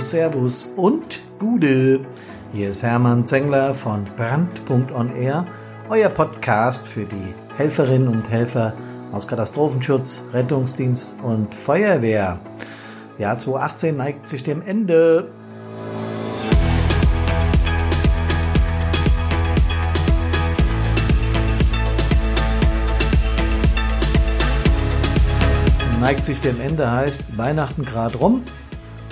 Servus und Gude. Hier ist Hermann Zengler von Brand.onair, euer Podcast für die Helferinnen und Helfer aus Katastrophenschutz, Rettungsdienst und Feuerwehr. Jahr 2018 neigt sich dem Ende. Neigt sich dem Ende heißt Weihnachten grad rum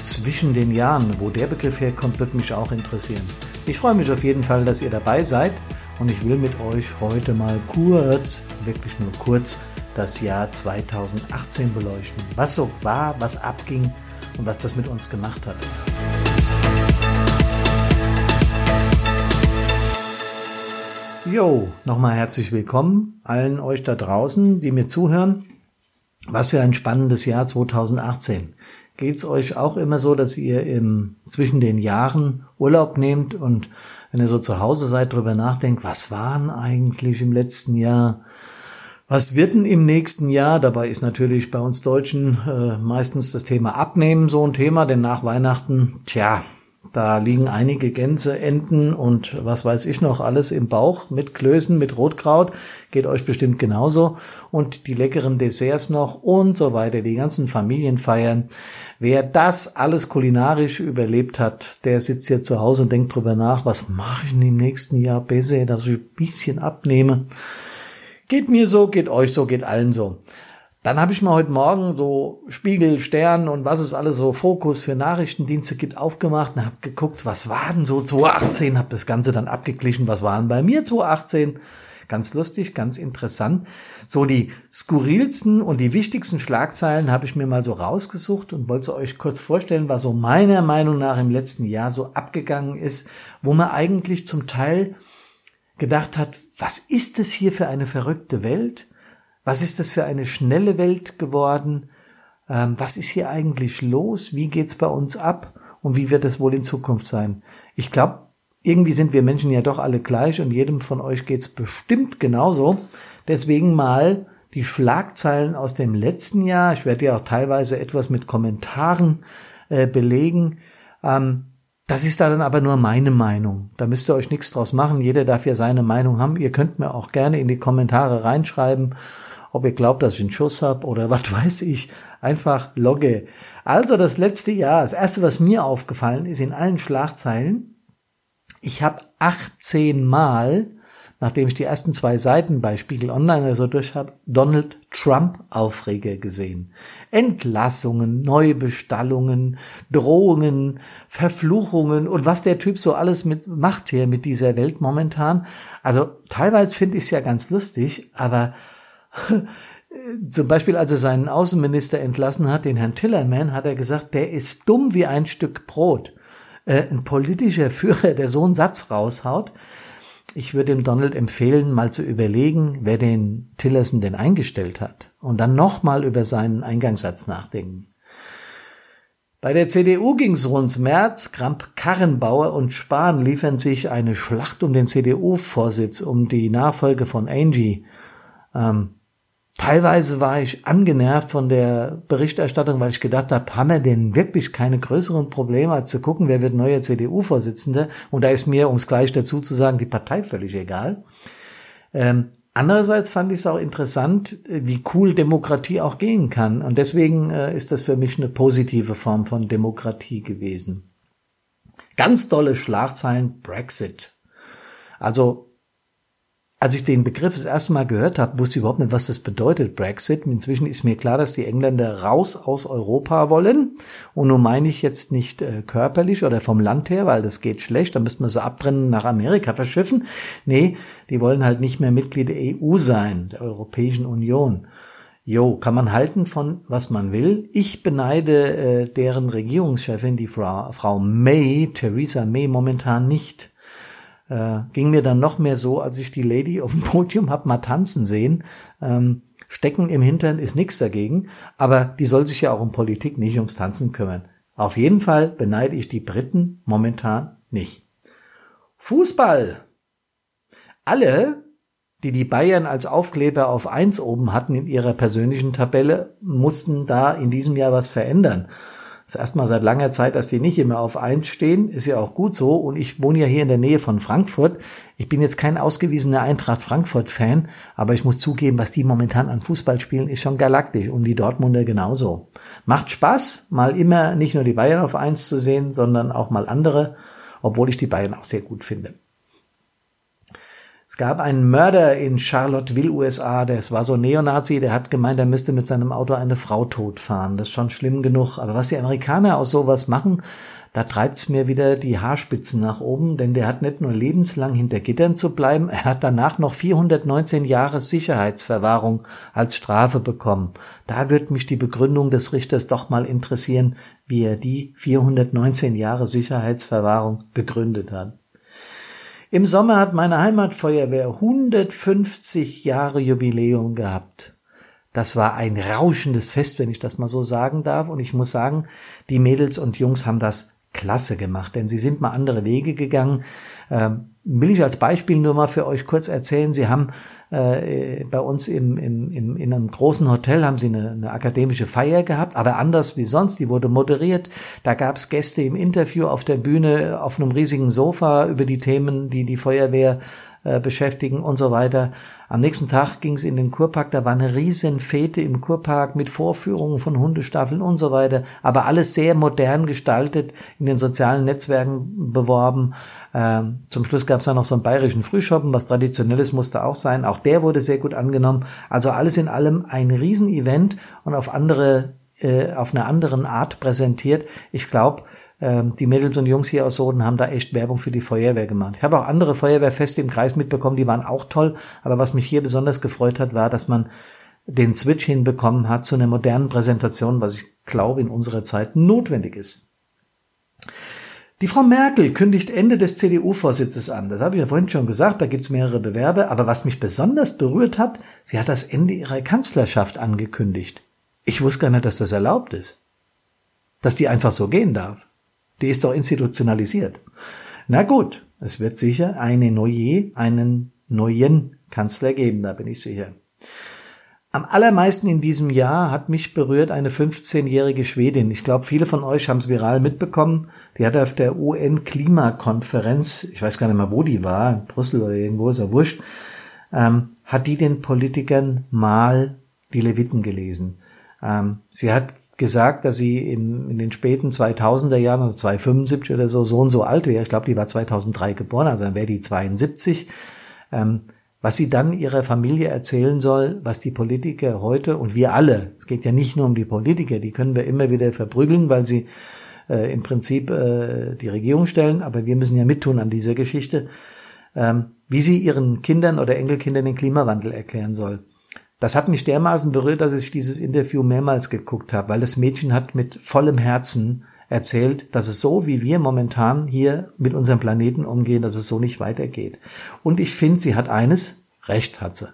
zwischen den Jahren. Wo der Begriff herkommt, wird mich auch interessieren. Ich freue mich auf jeden Fall, dass ihr dabei seid und ich will mit euch heute mal kurz, wirklich nur kurz, das Jahr 2018 beleuchten. Was so war, was abging und was das mit uns gemacht hat. Jo, nochmal herzlich willkommen allen euch da draußen, die mir zuhören. Was für ein spannendes Jahr 2018. Geht's euch auch immer so, dass ihr im, zwischen den Jahren Urlaub nehmt und wenn ihr so zu Hause seid, drüber nachdenkt, was waren eigentlich im letzten Jahr? Was wird denn im nächsten Jahr? Dabei ist natürlich bei uns Deutschen äh, meistens das Thema Abnehmen so ein Thema, denn nach Weihnachten, tja, da liegen einige Gänse, Enten und was weiß ich noch alles im Bauch mit Klößen, mit Rotkraut. Geht euch bestimmt genauso. Und die leckeren Desserts noch und so weiter, die ganzen Familienfeiern. Wer das alles kulinarisch überlebt hat, der sitzt jetzt zu Hause und denkt drüber nach, was mache ich denn im nächsten Jahr besser, dass ich ein bisschen abnehme. Geht mir so, geht euch so, geht allen so. Dann habe ich mal heute Morgen so Spiegel, Stern und was es alles so Fokus für Nachrichtendienste gibt aufgemacht und habe geguckt, was war denn so 2018, habe das Ganze dann abgeglichen, was waren bei mir 2018. Ganz lustig, ganz interessant. So die skurrilsten und die wichtigsten Schlagzeilen habe ich mir mal so rausgesucht und wollte euch kurz vorstellen, was so meiner Meinung nach im letzten Jahr so abgegangen ist, wo man eigentlich zum Teil gedacht hat, was ist es hier für eine verrückte Welt? Was ist das für eine schnelle Welt geworden? Ähm, was ist hier eigentlich los? Wie geht's bei uns ab? Und wie wird es wohl in Zukunft sein? Ich glaube, irgendwie sind wir Menschen ja doch alle gleich und jedem von euch geht's bestimmt genauso. Deswegen mal die Schlagzeilen aus dem letzten Jahr. Ich werde ja auch teilweise etwas mit Kommentaren äh, belegen. Ähm, das ist da dann aber nur meine Meinung. Da müsst ihr euch nichts draus machen. Jeder darf ja seine Meinung haben. Ihr könnt mir auch gerne in die Kommentare reinschreiben ob ihr glaubt, dass ich einen Schuss habe oder was weiß ich, einfach logge. Also das letzte Jahr, das erste, was mir aufgefallen ist in allen Schlagzeilen, ich habe 18 Mal, nachdem ich die ersten zwei Seiten bei Spiegel Online also durch habe, Donald Trump Aufreger gesehen. Entlassungen, Neubestallungen, Drohungen, Verfluchungen und was der Typ so alles mit macht hier mit dieser Welt momentan. Also teilweise finde ich es ja ganz lustig, aber Zum Beispiel, als er seinen Außenminister entlassen hat, den Herrn Tillerman, hat er gesagt, der ist dumm wie ein Stück Brot. Äh, ein politischer Führer, der so einen Satz raushaut. Ich würde dem Donald empfehlen, mal zu überlegen, wer den Tillerson denn eingestellt hat. Und dann nochmal über seinen Eingangssatz nachdenken. Bei der CDU ging es rund März. Kramp-Karrenbauer und Spahn liefern sich eine Schlacht um den CDU-Vorsitz, um die Nachfolge von Angie. Ähm, Teilweise war ich angenervt von der Berichterstattung, weil ich gedacht habe, haben wir denn wirklich keine größeren Probleme, als zu gucken, wer wird neuer CDU-Vorsitzender? Und da ist mir, um es gleich dazu zu sagen, die Partei völlig egal. Ähm, andererseits fand ich es auch interessant, wie cool Demokratie auch gehen kann. Und deswegen äh, ist das für mich eine positive Form von Demokratie gewesen. Ganz tolle Schlagzeilen Brexit. Also als ich den Begriff das erste Mal gehört habe, wusste ich überhaupt nicht, was das bedeutet, Brexit. Inzwischen ist mir klar, dass die Engländer raus aus Europa wollen. Und nun meine ich jetzt nicht äh, körperlich oder vom Land her, weil das geht schlecht. Da müsste man sie abtrennen, nach Amerika verschiffen. Nee, die wollen halt nicht mehr Mitglied der EU sein, der Europäischen Union. Jo, kann man halten von was man will. Ich beneide äh, deren Regierungschefin, die Frau, Frau May, Theresa May, momentan nicht äh, ging mir dann noch mehr so, als ich die Lady auf dem Podium hab mal tanzen sehen. Ähm, Stecken im Hintern ist nichts dagegen, aber die soll sich ja auch um Politik, nicht ums Tanzen kümmern. Auf jeden Fall beneide ich die Briten momentan nicht. Fußball. Alle, die die Bayern als Aufkleber auf eins oben hatten in ihrer persönlichen Tabelle, mussten da in diesem Jahr was verändern. Das ist erstmal seit langer Zeit, dass die nicht immer auf eins stehen. Ist ja auch gut so. Und ich wohne ja hier in der Nähe von Frankfurt. Ich bin jetzt kein ausgewiesener Eintracht Frankfurt-Fan, aber ich muss zugeben, was die momentan an Fußball spielen, ist schon galaktisch. Und die Dortmunder genauso. Macht Spaß, mal immer nicht nur die Bayern auf eins zu sehen, sondern auch mal andere, obwohl ich die Bayern auch sehr gut finde. Es gab einen Mörder in Charlottesville, USA, das war so Neonazi, der hat gemeint, er müsste mit seinem Auto eine Frau totfahren. Das ist schon schlimm genug. Aber was die Amerikaner aus sowas machen, da treibt's mir wieder die Haarspitzen nach oben, denn der hat nicht nur lebenslang hinter Gittern zu bleiben, er hat danach noch 419 Jahre Sicherheitsverwahrung als Strafe bekommen. Da wird mich die Begründung des Richters doch mal interessieren, wie er die 419 Jahre Sicherheitsverwahrung begründet hat. Im Sommer hat meine Heimatfeuerwehr 150 Jahre Jubiläum gehabt. Das war ein rauschendes Fest, wenn ich das mal so sagen darf. Und ich muss sagen, die Mädels und Jungs haben das klasse gemacht, denn sie sind mal andere Wege gegangen. Ähm, will ich als Beispiel nur mal für euch kurz erzählen. Sie haben äh, bei uns im, im, im, in einem großen Hotel haben sie eine, eine akademische Feier gehabt, aber anders wie sonst, die wurde moderiert. Da gab es Gäste im Interview auf der Bühne auf einem riesigen Sofa über die Themen, die die Feuerwehr äh, beschäftigen und so weiter. Am nächsten Tag ging es in den Kurpark, da war eine riesen Fete im Kurpark mit Vorführungen von Hundestaffeln und so weiter, aber alles sehr modern gestaltet, in den sozialen Netzwerken beworben. Ähm, zum Schluss gab es dann noch so einen bayerischen Frühschoppen, was traditionelles musste auch sein. Auch der wurde sehr gut angenommen. Also alles in allem ein Riesenevent und auf andere, äh, auf einer anderen Art präsentiert. Ich glaube, ähm, die Mädels und Jungs hier aus Soden haben da echt Werbung für die Feuerwehr gemacht. Ich habe auch andere Feuerwehrfeste im Kreis mitbekommen, die waren auch toll. Aber was mich hier besonders gefreut hat, war, dass man den Switch hinbekommen hat zu einer modernen Präsentation, was ich glaube in unserer Zeit notwendig ist. Die Frau Merkel kündigt Ende des CDU-Vorsitzes an. Das habe ich ja vorhin schon gesagt, da gibt es mehrere Bewerbe. Aber was mich besonders berührt hat, sie hat das Ende ihrer Kanzlerschaft angekündigt. Ich wusste gar nicht, dass das erlaubt ist. Dass die einfach so gehen darf. Die ist doch institutionalisiert. Na gut, es wird sicher eine neue, einen neuen Kanzler geben, da bin ich sicher. Am allermeisten in diesem Jahr hat mich berührt eine 15-jährige Schwedin. Ich glaube, viele von euch haben es viral mitbekommen. Die hat auf der UN-Klimakonferenz, ich weiß gar nicht mehr, wo die war, in Brüssel oder irgendwo, ist ja wurscht, ähm, hat die den Politikern mal die Leviten gelesen. Ähm, sie hat gesagt, dass sie in, in den späten 2000er Jahren, also 275 oder so, so und so alt wäre. Ich glaube, die war 2003 geboren, also dann wäre die 72. Ähm, was sie dann ihrer Familie erzählen soll, was die Politiker heute und wir alle, es geht ja nicht nur um die Politiker, die können wir immer wieder verprügeln, weil sie äh, im Prinzip äh, die Regierung stellen, aber wir müssen ja mittun an dieser Geschichte, ähm, wie sie ihren Kindern oder Enkelkindern den Klimawandel erklären soll. Das hat mich dermaßen berührt, dass ich dieses Interview mehrmals geguckt habe, weil das Mädchen hat mit vollem Herzen erzählt, dass es so, wie wir momentan hier mit unserem Planeten umgehen, dass es so nicht weitergeht. Und ich finde, sie hat eines, recht hat sie.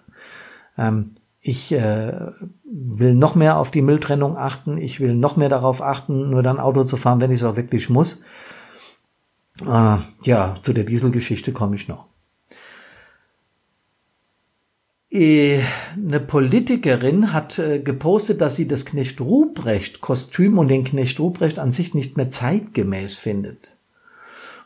Ähm, ich äh, will noch mehr auf die Mülltrennung achten, ich will noch mehr darauf achten, nur dann Auto zu fahren, wenn ich es auch wirklich muss. Äh, ja, zu der Dieselgeschichte komme ich noch. Äh, eine Politikerin hat äh, gepostet, dass sie das Knecht Ruprecht Kostüm und den Knecht Ruprecht an sich nicht mehr zeitgemäß findet.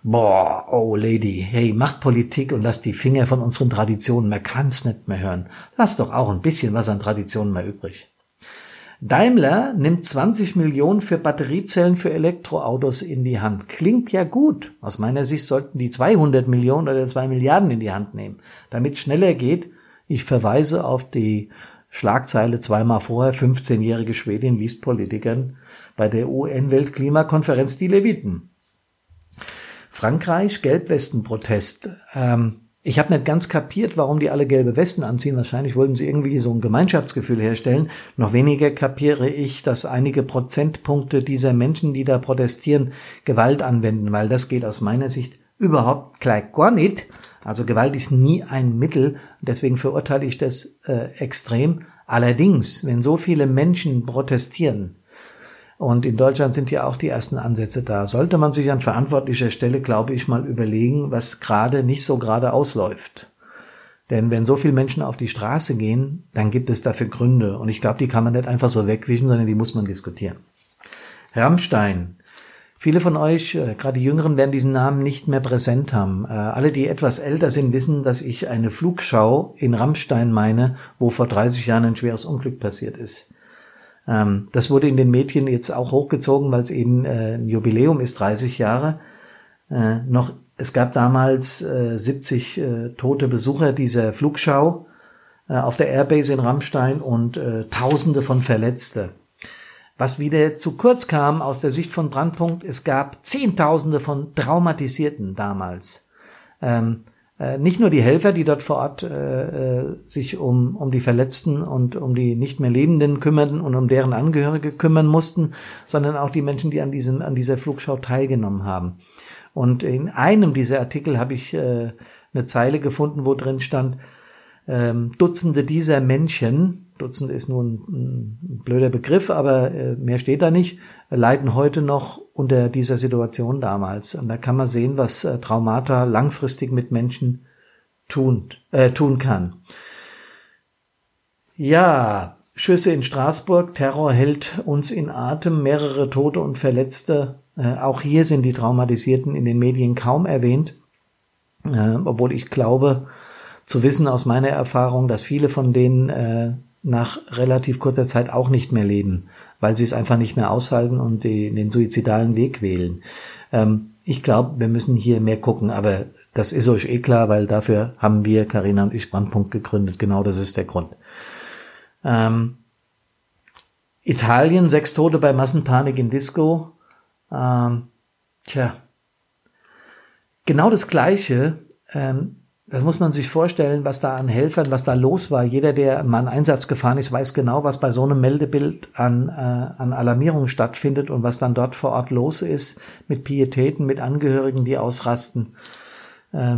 Boah, oh Lady, hey, mach Politik und lass die Finger von unseren Traditionen, man kann's nicht mehr hören. Lass doch auch ein bisschen was an Traditionen mal übrig. Daimler nimmt 20 Millionen für Batteriezellen für Elektroautos in die Hand. Klingt ja gut. Aus meiner Sicht sollten die 200 Millionen oder 2 Milliarden in die Hand nehmen, damit schneller geht ich verweise auf die Schlagzeile zweimal vorher, 15-jährige Schwedin liest Politikern bei der UN-Weltklimakonferenz die Leviten. Frankreich, Gelbwestenprotest. Ähm, ich habe nicht ganz kapiert, warum die alle gelbe Westen anziehen. Wahrscheinlich wollten sie irgendwie so ein Gemeinschaftsgefühl herstellen. Noch weniger kapiere ich, dass einige Prozentpunkte dieser Menschen, die da protestieren, Gewalt anwenden, weil das geht aus meiner Sicht überhaupt gleich gar nicht. Also Gewalt ist nie ein Mittel, deswegen verurteile ich das äh, extrem. Allerdings, wenn so viele Menschen protestieren, und in Deutschland sind ja auch die ersten Ansätze da, sollte man sich an verantwortlicher Stelle, glaube ich, mal überlegen, was gerade nicht so gerade ausläuft. Denn wenn so viele Menschen auf die Straße gehen, dann gibt es dafür Gründe. Und ich glaube, die kann man nicht einfach so wegwischen, sondern die muss man diskutieren. Rammstein. Viele von euch, äh, gerade die Jüngeren, werden diesen Namen nicht mehr präsent haben. Äh, alle, die etwas älter sind, wissen, dass ich eine Flugschau in Rammstein meine, wo vor 30 Jahren ein schweres Unglück passiert ist. Ähm, das wurde in den Medien jetzt auch hochgezogen, weil es eben äh, ein Jubiläum ist, 30 Jahre. Noch, es gab damals 70 tote Besucher dieser Flugschau auf der Airbase in Rammstein und Tausende von Verletzte. Was wieder zu kurz kam aus der Sicht von Brandpunkt, es gab Zehntausende von Traumatisierten damals. Ähm, äh, nicht nur die Helfer, die dort vor Ort äh, äh, sich um, um die Verletzten und um die nicht mehr Lebenden kümmerten und um deren Angehörige kümmern mussten, sondern auch die Menschen, die an, diesem, an dieser Flugschau teilgenommen haben. Und in einem dieser Artikel habe ich äh, eine Zeile gefunden, wo drin stand, ähm, Dutzende dieser Menschen, Dutzend ist nun ein blöder Begriff, aber äh, mehr steht da nicht, leiden heute noch unter dieser Situation damals. Und da kann man sehen, was äh, Traumata langfristig mit Menschen tun, äh, tun kann. Ja, Schüsse in Straßburg, Terror hält uns in Atem, mehrere Tote und Verletzte. Äh, auch hier sind die Traumatisierten in den Medien kaum erwähnt, äh, obwohl ich glaube zu wissen aus meiner Erfahrung, dass viele von denen äh, nach relativ kurzer Zeit auch nicht mehr leben, weil sie es einfach nicht mehr aushalten und die, den suizidalen Weg wählen. Ähm, ich glaube, wir müssen hier mehr gucken, aber das ist euch eh klar, weil dafür haben wir, Karina und ich, Brandpunkt gegründet. Genau das ist der Grund. Ähm, Italien, sechs Tote bei Massenpanik in Disco. Ähm, tja, genau das Gleiche ähm, das muss man sich vorstellen, was da an Helfern, was da los war. Jeder, der mal einen Einsatz gefahren ist, weiß genau, was bei so einem Meldebild an, äh, an Alarmierung stattfindet und was dann dort vor Ort los ist mit Pietäten, mit Angehörigen, die ausrasten. Äh,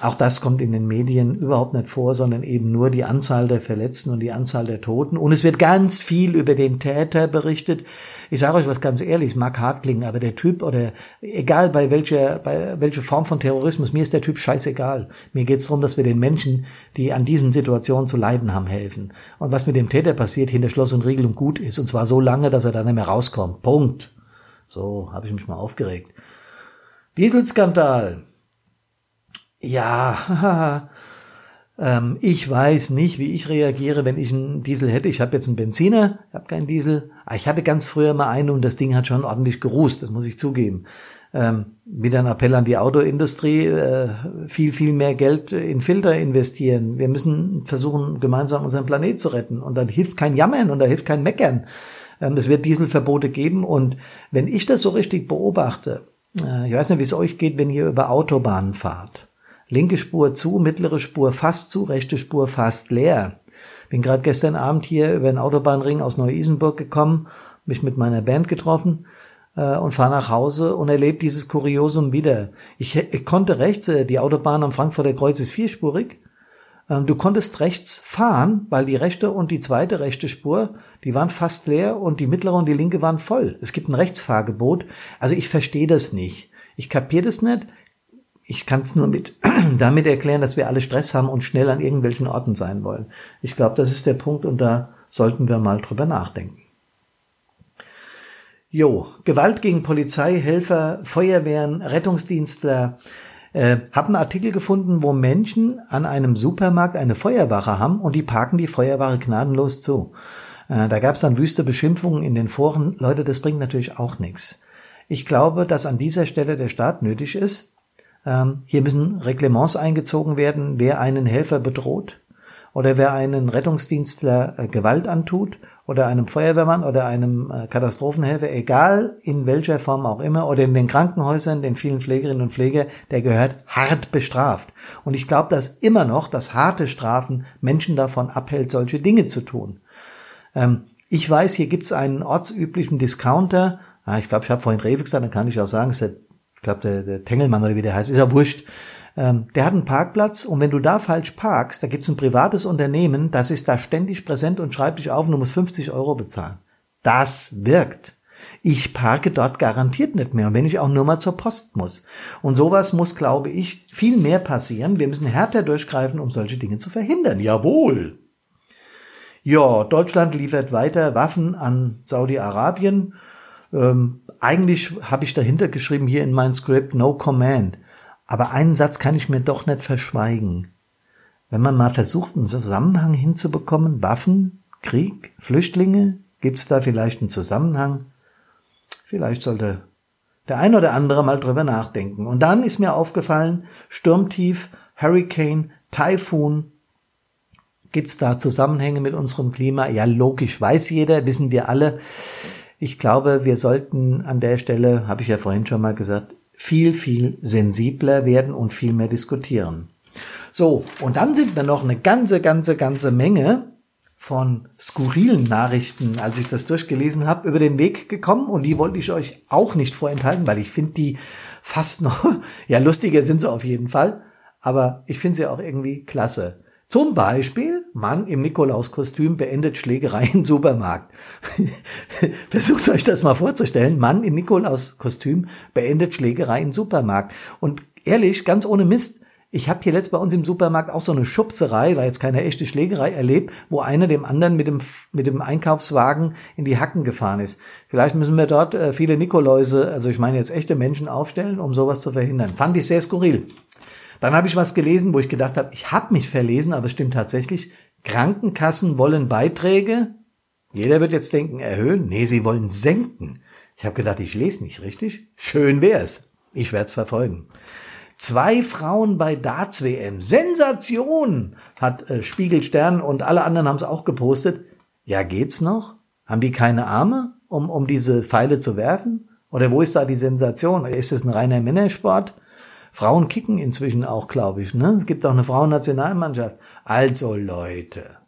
auch das kommt in den Medien überhaupt nicht vor, sondern eben nur die Anzahl der Verletzten und die Anzahl der Toten. Und es wird ganz viel über den Täter berichtet. Ich sage euch was ganz ehrlich, mag hart klingen, aber der Typ oder egal bei welcher, bei welcher Form von Terrorismus, mir ist der Typ scheißegal. Mir geht es darum, dass wir den Menschen, die an diesen Situationen zu leiden haben, helfen. Und was mit dem Täter passiert, hinter Schloss und Riegel und gut ist. Und zwar so lange, dass er dann nicht mehr rauskommt. Punkt. So, habe ich mich mal aufgeregt. Dieselskandal. Ja, ähm, ich weiß nicht, wie ich reagiere, wenn ich einen Diesel hätte. Ich habe jetzt einen Benziner, habe keinen Diesel. Aber ich hatte ganz früher mal einen und das Ding hat schon ordentlich gerußt, das muss ich zugeben. Ähm, wieder ein Appell an die Autoindustrie, äh, viel, viel mehr Geld in Filter investieren. Wir müssen versuchen, gemeinsam unseren Planet zu retten. Und dann hilft kein Jammern und da hilft kein Meckern. Ähm, es wird Dieselverbote geben. Und wenn ich das so richtig beobachte, äh, ich weiß nicht, wie es euch geht, wenn ihr über Autobahnen fahrt Linke Spur zu, mittlere Spur fast zu, rechte Spur fast leer. Bin gerade gestern Abend hier über den Autobahnring aus Neu-Isenburg gekommen, mich mit meiner Band getroffen äh, und fahre nach Hause und erlebe dieses Kuriosum wieder. Ich, ich konnte rechts, äh, die Autobahn am Frankfurter Kreuz ist vierspurig. Ähm, du konntest rechts fahren, weil die rechte und die zweite rechte Spur, die waren fast leer und die mittlere und die linke waren voll. Es gibt ein Rechtsfahrgebot. Also ich verstehe das nicht. Ich kapiere das nicht ich kann es nur mit damit erklären, dass wir alle Stress haben und schnell an irgendwelchen Orten sein wollen. Ich glaube, das ist der Punkt und da sollten wir mal drüber nachdenken. Jo, Gewalt gegen Polizei, Helfer, Feuerwehren, Rettungsdienstler. Äh, habe einen Artikel gefunden, wo Menschen an einem Supermarkt eine Feuerwache haben und die parken die Feuerwache gnadenlos zu. Äh, da gab es dann wüste Beschimpfungen in den Foren. Leute, das bringt natürlich auch nichts. Ich glaube, dass an dieser Stelle der Staat nötig ist, ähm, hier müssen Reglements eingezogen werden, wer einen Helfer bedroht oder wer einen Rettungsdienstler äh, Gewalt antut oder einem Feuerwehrmann oder einem äh, Katastrophenhelfer, egal in welcher Form auch immer, oder in den Krankenhäusern, den vielen Pflegerinnen und Pfleger, der gehört hart bestraft. Und ich glaube, dass immer noch das harte Strafen Menschen davon abhält, solche Dinge zu tun. Ähm, ich weiß, hier gibt's einen ortsüblichen Discounter. Ah, ich glaube, ich habe vorhin Rewe gesagt, dann kann ich auch sagen, es ist glaube der, der Tengelmann oder wie der heißt, ist ja wurscht. Ähm, der hat einen Parkplatz und wenn du da falsch parkst, da gibt's ein privates Unternehmen, das ist da ständig präsent und schreibt dich auf und du musst 50 Euro bezahlen. Das wirkt. Ich parke dort garantiert nicht mehr, wenn ich auch nur mal zur Post muss. Und sowas muss, glaube ich, viel mehr passieren. Wir müssen härter durchgreifen, um solche Dinge zu verhindern. Jawohl. Ja, Deutschland liefert weiter Waffen an Saudi-Arabien. Ähm, eigentlich habe ich dahinter geschrieben hier in mein Script No Command. Aber einen Satz kann ich mir doch nicht verschweigen. Wenn man mal versucht, einen Zusammenhang hinzubekommen, Waffen, Krieg, Flüchtlinge, gibt es da vielleicht einen Zusammenhang? Vielleicht sollte der ein oder andere mal drüber nachdenken. Und dann ist mir aufgefallen, Sturmtief, Hurricane, Taifun, gibt's da Zusammenhänge mit unserem Klima? Ja, logisch, weiß jeder, wissen wir alle. Ich glaube, wir sollten an der Stelle, habe ich ja vorhin schon mal gesagt, viel, viel sensibler werden und viel mehr diskutieren. So, und dann sind wir noch eine ganze, ganze, ganze Menge von skurrilen Nachrichten, als ich das durchgelesen habe, über den Weg gekommen und die wollte ich euch auch nicht vorenthalten, weil ich finde die fast noch, ja, lustiger sind sie auf jeden Fall, aber ich finde sie auch irgendwie klasse. Zum Beispiel, Mann im Nikolauskostüm beendet Schlägerei im Supermarkt. Versucht euch das mal vorzustellen. Mann im Nikolauskostüm beendet Schlägerei im Supermarkt. Und ehrlich, ganz ohne Mist, ich habe hier letzt bei uns im Supermarkt auch so eine Schubserei, war jetzt keine echte Schlägerei erlebt, wo einer dem anderen mit dem, mit dem Einkaufswagen in die Hacken gefahren ist. Vielleicht müssen wir dort äh, viele Nikoläuse, also ich meine jetzt echte Menschen aufstellen, um sowas zu verhindern. Fand ich sehr skurril. Dann habe ich was gelesen, wo ich gedacht habe, ich habe mich verlesen, aber es stimmt tatsächlich. Krankenkassen wollen Beiträge. Jeder wird jetzt denken, erhöhen. Nee, sie wollen senken. Ich habe gedacht, ich lese nicht richtig. Schön wär's. Ich werde es verfolgen. Zwei Frauen bei Darts WM. Sensation! Hat äh, Spiegelstern und alle anderen haben es auch gepostet. Ja, geht's noch? Haben die keine Arme, um, um diese Pfeile zu werfen? Oder wo ist da die Sensation? Ist es ein reiner Männersport? Frauen kicken inzwischen auch, glaube ich. Ne? Es gibt auch eine Frauennationalmannschaft. Also Leute.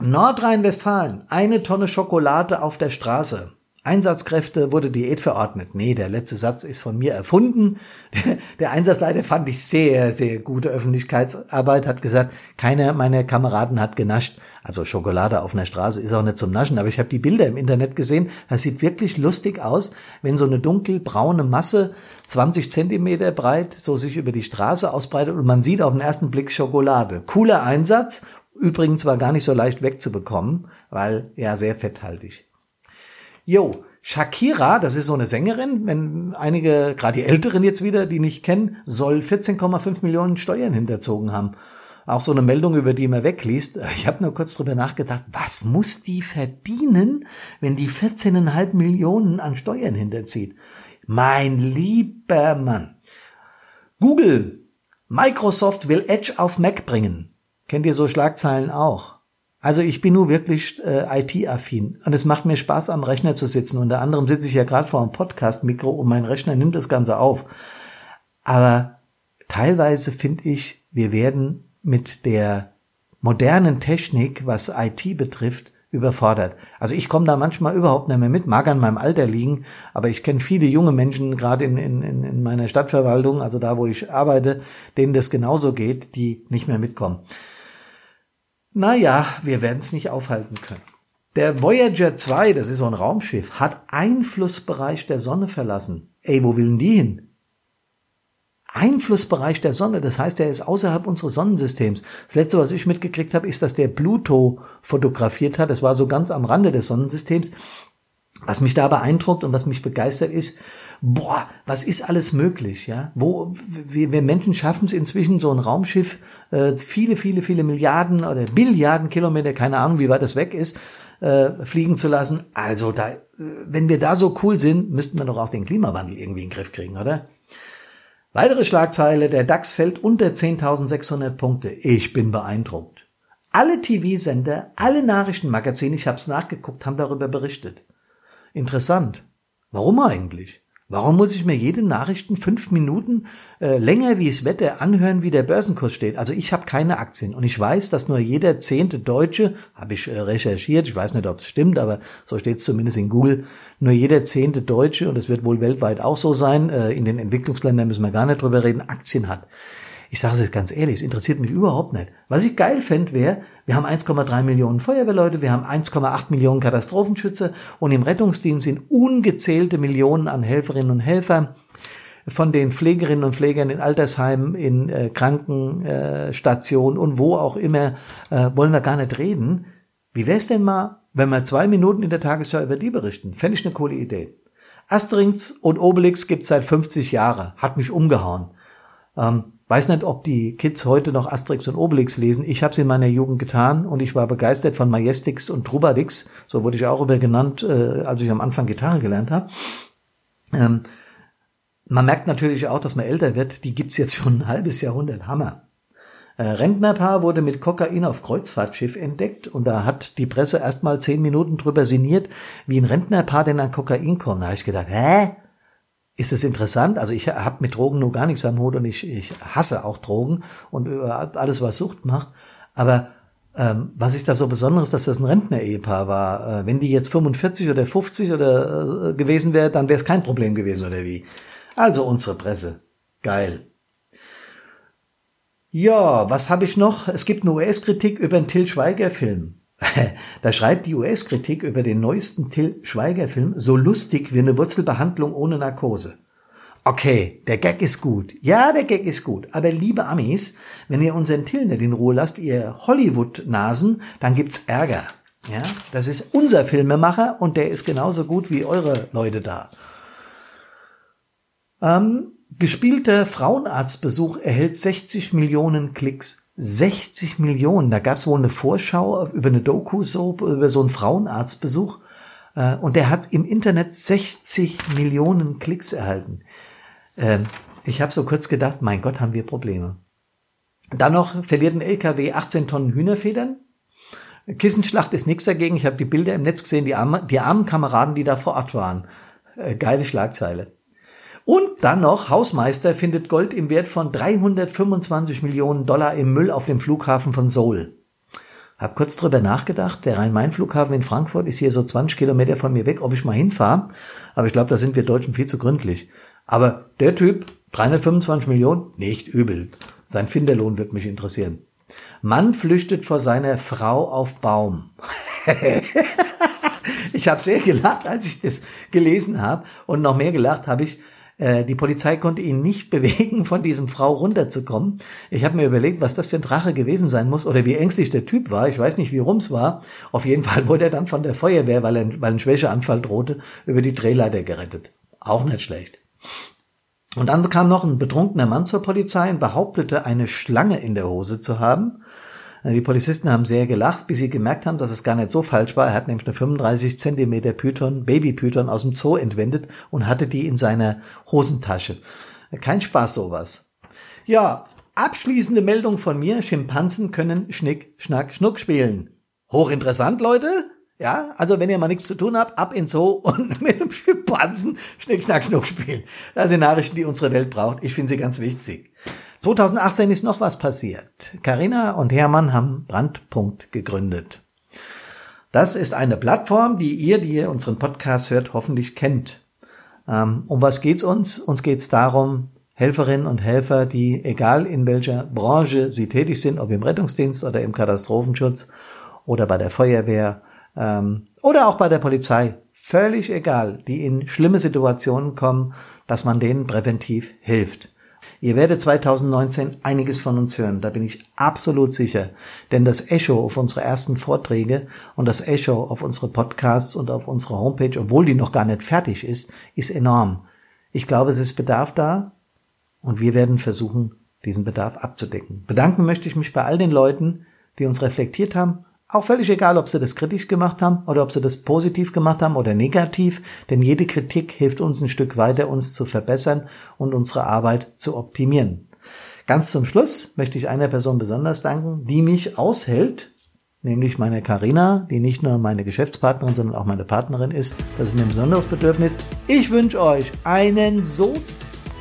Nordrhein-Westfalen, eine Tonne Schokolade auf der Straße. Einsatzkräfte wurde Diät verordnet. Nee, der letzte Satz ist von mir erfunden. Der Einsatzleiter fand ich sehr, sehr gute Öffentlichkeitsarbeit, hat gesagt, keiner meiner Kameraden hat genascht. Also Schokolade auf einer Straße ist auch nicht zum Naschen, aber ich habe die Bilder im Internet gesehen. Das sieht wirklich lustig aus, wenn so eine dunkelbraune Masse, 20 Zentimeter breit, so sich über die Straße ausbreitet und man sieht auf den ersten Blick Schokolade. Cooler Einsatz, übrigens war gar nicht so leicht wegzubekommen, weil ja sehr fetthaltig. Jo, Shakira, das ist so eine Sängerin, wenn einige, gerade die Älteren jetzt wieder, die nicht kennen, soll 14,5 Millionen Steuern hinterzogen haben. Auch so eine Meldung, über die man wegliest. Ich habe nur kurz drüber nachgedacht, was muss die verdienen, wenn die 14,5 Millionen an Steuern hinterzieht? Mein lieber Mann. Google, Microsoft will Edge auf Mac bringen. Kennt ihr so Schlagzeilen auch? Also ich bin nur wirklich äh, IT-affin und es macht mir Spaß, am Rechner zu sitzen. Unter anderem sitze ich ja gerade vor einem Podcast-Mikro und mein Rechner nimmt das Ganze auf. Aber teilweise finde ich, wir werden mit der modernen Technik, was IT betrifft, überfordert. Also ich komme da manchmal überhaupt nicht mehr mit, mag an meinem Alter liegen, aber ich kenne viele junge Menschen, gerade in, in, in meiner Stadtverwaltung, also da, wo ich arbeite, denen das genauso geht, die nicht mehr mitkommen. Naja, wir werden es nicht aufhalten können. Der Voyager 2, das ist so ein Raumschiff, hat Einflussbereich der Sonne verlassen. Ey, wo will denn die hin? Einflussbereich der Sonne, das heißt, er ist außerhalb unseres Sonnensystems. Das letzte, was ich mitgekriegt habe, ist, dass der Pluto fotografiert hat. Das war so ganz am Rande des Sonnensystems. Was mich da beeindruckt und was mich begeistert ist, boah, was ist alles möglich, ja? Wo wir, wir Menschen schaffen es inzwischen so ein Raumschiff äh, viele, viele, viele Milliarden oder Milliarden Kilometer, keine Ahnung, wie weit das weg ist, äh, fliegen zu lassen. Also da, äh, wenn wir da so cool sind, müssten wir doch auch den Klimawandel irgendwie in den Griff kriegen, oder? Weitere Schlagzeile, der DAX fällt unter 10.600 Punkte. Ich bin beeindruckt. Alle TV-Sender, alle Nachrichtenmagazine, ich habe es nachgeguckt, haben darüber berichtet. Interessant. Warum eigentlich? Warum muss ich mir jede Nachrichten fünf Minuten äh, länger wie das Wetter anhören, wie der Börsenkurs steht? Also ich habe keine Aktien und ich weiß, dass nur jeder zehnte Deutsche, habe ich äh, recherchiert, ich weiß nicht, ob es stimmt, aber so steht es zumindest in Google, nur jeder zehnte Deutsche, und es wird wohl weltweit auch so sein, äh, in den Entwicklungsländern müssen wir gar nicht drüber reden, Aktien hat. Ich sage es ganz ehrlich, es interessiert mich überhaupt nicht. Was ich geil fände, wäre, wir haben 1,3 Millionen Feuerwehrleute, wir haben 1,8 Millionen Katastrophenschützer und im Rettungsdienst sind ungezählte Millionen an Helferinnen und Helfern von den Pflegerinnen und Pflegern in Altersheimen, in äh, Krankenstationen äh, und wo auch immer, äh, wollen wir gar nicht reden. Wie wär's denn mal, wenn wir zwei Minuten in der Tagesschau über die berichten? Fände ich eine coole Idee. Asterix und Obelix gibt's seit 50 Jahren. Hat mich umgehauen. Ähm, weiß nicht, ob die Kids heute noch Asterix und Obelix lesen. Ich habe es in meiner Jugend getan und ich war begeistert von Majestix und Trubadix. So wurde ich auch über genannt, äh, als ich am Anfang Gitarre gelernt habe. Ähm, man merkt natürlich auch, dass man älter wird. Die gibt's jetzt schon ein halbes Jahrhundert. Hammer. Äh, Rentnerpaar wurde mit Kokain auf Kreuzfahrtschiff entdeckt und da hat die Presse erst mal zehn Minuten drüber sinniert, wie ein Rentnerpaar denn an Kokain kommt. Da habe ich gedacht, hä? Ist es interessant? Also ich habe mit Drogen nur gar nichts am Hut und ich, ich hasse auch Drogen und alles, was Sucht macht. Aber ähm, was ist da so Besonderes, dass das ein Rentner-Ehepaar war? Äh, wenn die jetzt 45 oder 50 oder äh, gewesen wäre, dann wäre es kein Problem gewesen oder wie? Also unsere Presse. Geil. Ja, was habe ich noch? Es gibt eine US-Kritik über den Till Schweiger-Film. Da schreibt die US-Kritik über den neuesten Till Schweiger-Film so lustig wie eine Wurzelbehandlung ohne Narkose. Okay, der Gag ist gut. Ja, der Gag ist gut. Aber liebe Amis, wenn ihr unseren Till nicht in Ruhe lasst, ihr Hollywood-Nasen, dann gibt's Ärger. Ja, das ist unser Filmemacher und der ist genauso gut wie eure Leute da. Ähm, Gespielter Frauenarztbesuch erhält 60 Millionen Klicks. 60 Millionen. Da gab es wohl eine Vorschau über eine Doku-Soap über so einen Frauenarztbesuch. Äh, und der hat im Internet 60 Millionen Klicks erhalten. Ähm, ich habe so kurz gedacht, mein Gott, haben wir Probleme. Dann noch verliert ein LKW 18 Tonnen Hühnerfedern. Kissenschlacht ist nichts dagegen. Ich habe die Bilder im Netz gesehen, die, arme, die armen Kameraden, die da vor Ort waren. Äh, geile Schlagzeile. Und dann noch, Hausmeister findet Gold im Wert von 325 Millionen Dollar im Müll auf dem Flughafen von Seoul. Hab kurz drüber nachgedacht, der Rhein-Main-Flughafen in Frankfurt ist hier so 20 Kilometer von mir weg, ob ich mal hinfahre. Aber ich glaube, da sind wir Deutschen viel zu gründlich. Aber der Typ, 325 Millionen, nicht übel. Sein Finderlohn wird mich interessieren. Mann flüchtet vor seiner Frau auf Baum. ich habe sehr gelacht, als ich das gelesen habe. Und noch mehr gelacht habe ich, die Polizei konnte ihn nicht bewegen, von diesem Frau runterzukommen. Ich habe mir überlegt, was das für ein Drache gewesen sein muss oder wie ängstlich der Typ war. Ich weiß nicht, wie rum's war. Auf jeden Fall wurde er dann von der Feuerwehr, weil, er, weil ein Schwächeanfall drohte, über die Drehleiter gerettet. Auch nicht schlecht. Und dann kam noch ein betrunkener Mann zur Polizei und behauptete, eine Schlange in der Hose zu haben. Die Polizisten haben sehr gelacht, bis sie gemerkt haben, dass es gar nicht so falsch war. Er hat nämlich eine 35 Zentimeter Python, Babypython aus dem Zoo entwendet und hatte die in seiner Hosentasche. Kein Spaß sowas. Ja, abschließende Meldung von mir. Schimpansen können Schnick, Schnack, Schnuck spielen. Hochinteressant, Leute. Ja, also wenn ihr mal nichts zu tun habt, ab ins Zoo und mit dem Schimpansen Schnick, Schnack, Schnuck spielen. Das sind Nachrichten, die unsere Welt braucht. Ich finde sie ganz wichtig. 2018 ist noch was passiert. Carina und Hermann haben Brandpunkt gegründet. Das ist eine Plattform, die ihr, die ihr unseren Podcast hört, hoffentlich kennt. Ähm, um was geht's uns? Uns geht's darum, Helferinnen und Helfer, die, egal in welcher Branche sie tätig sind, ob im Rettungsdienst oder im Katastrophenschutz oder bei der Feuerwehr ähm, oder auch bei der Polizei, völlig egal, die in schlimme Situationen kommen, dass man denen präventiv hilft. Ihr werdet 2019 einiges von uns hören, da bin ich absolut sicher. Denn das Echo auf unsere ersten Vorträge und das Echo auf unsere Podcasts und auf unsere Homepage, obwohl die noch gar nicht fertig ist, ist enorm. Ich glaube, es ist Bedarf da und wir werden versuchen, diesen Bedarf abzudecken. Bedanken möchte ich mich bei all den Leuten, die uns reflektiert haben auch völlig egal, ob sie das kritisch gemacht haben oder ob sie das positiv gemacht haben oder negativ, denn jede Kritik hilft uns ein Stück weiter, uns zu verbessern und unsere Arbeit zu optimieren. Ganz zum Schluss möchte ich einer Person besonders danken, die mich aushält, nämlich meine Karina, die nicht nur meine Geschäftspartnerin, sondern auch meine Partnerin ist. Das ist mir ein besonderes Bedürfnis. Ich wünsche euch einen so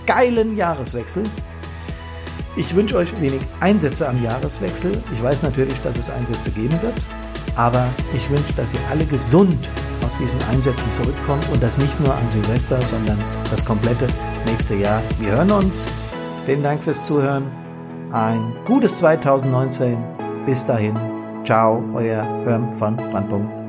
geilen Jahreswechsel. Ich wünsche euch wenig Einsätze am Jahreswechsel. Ich weiß natürlich, dass es Einsätze geben wird, aber ich wünsche, dass ihr alle gesund aus diesen Einsätzen zurückkommt und das nicht nur an Silvester, sondern das komplette nächste Jahr. Wir hören uns. Vielen Dank fürs Zuhören. Ein gutes 2019. Bis dahin. Ciao, euer Hörm von Brandpunkt.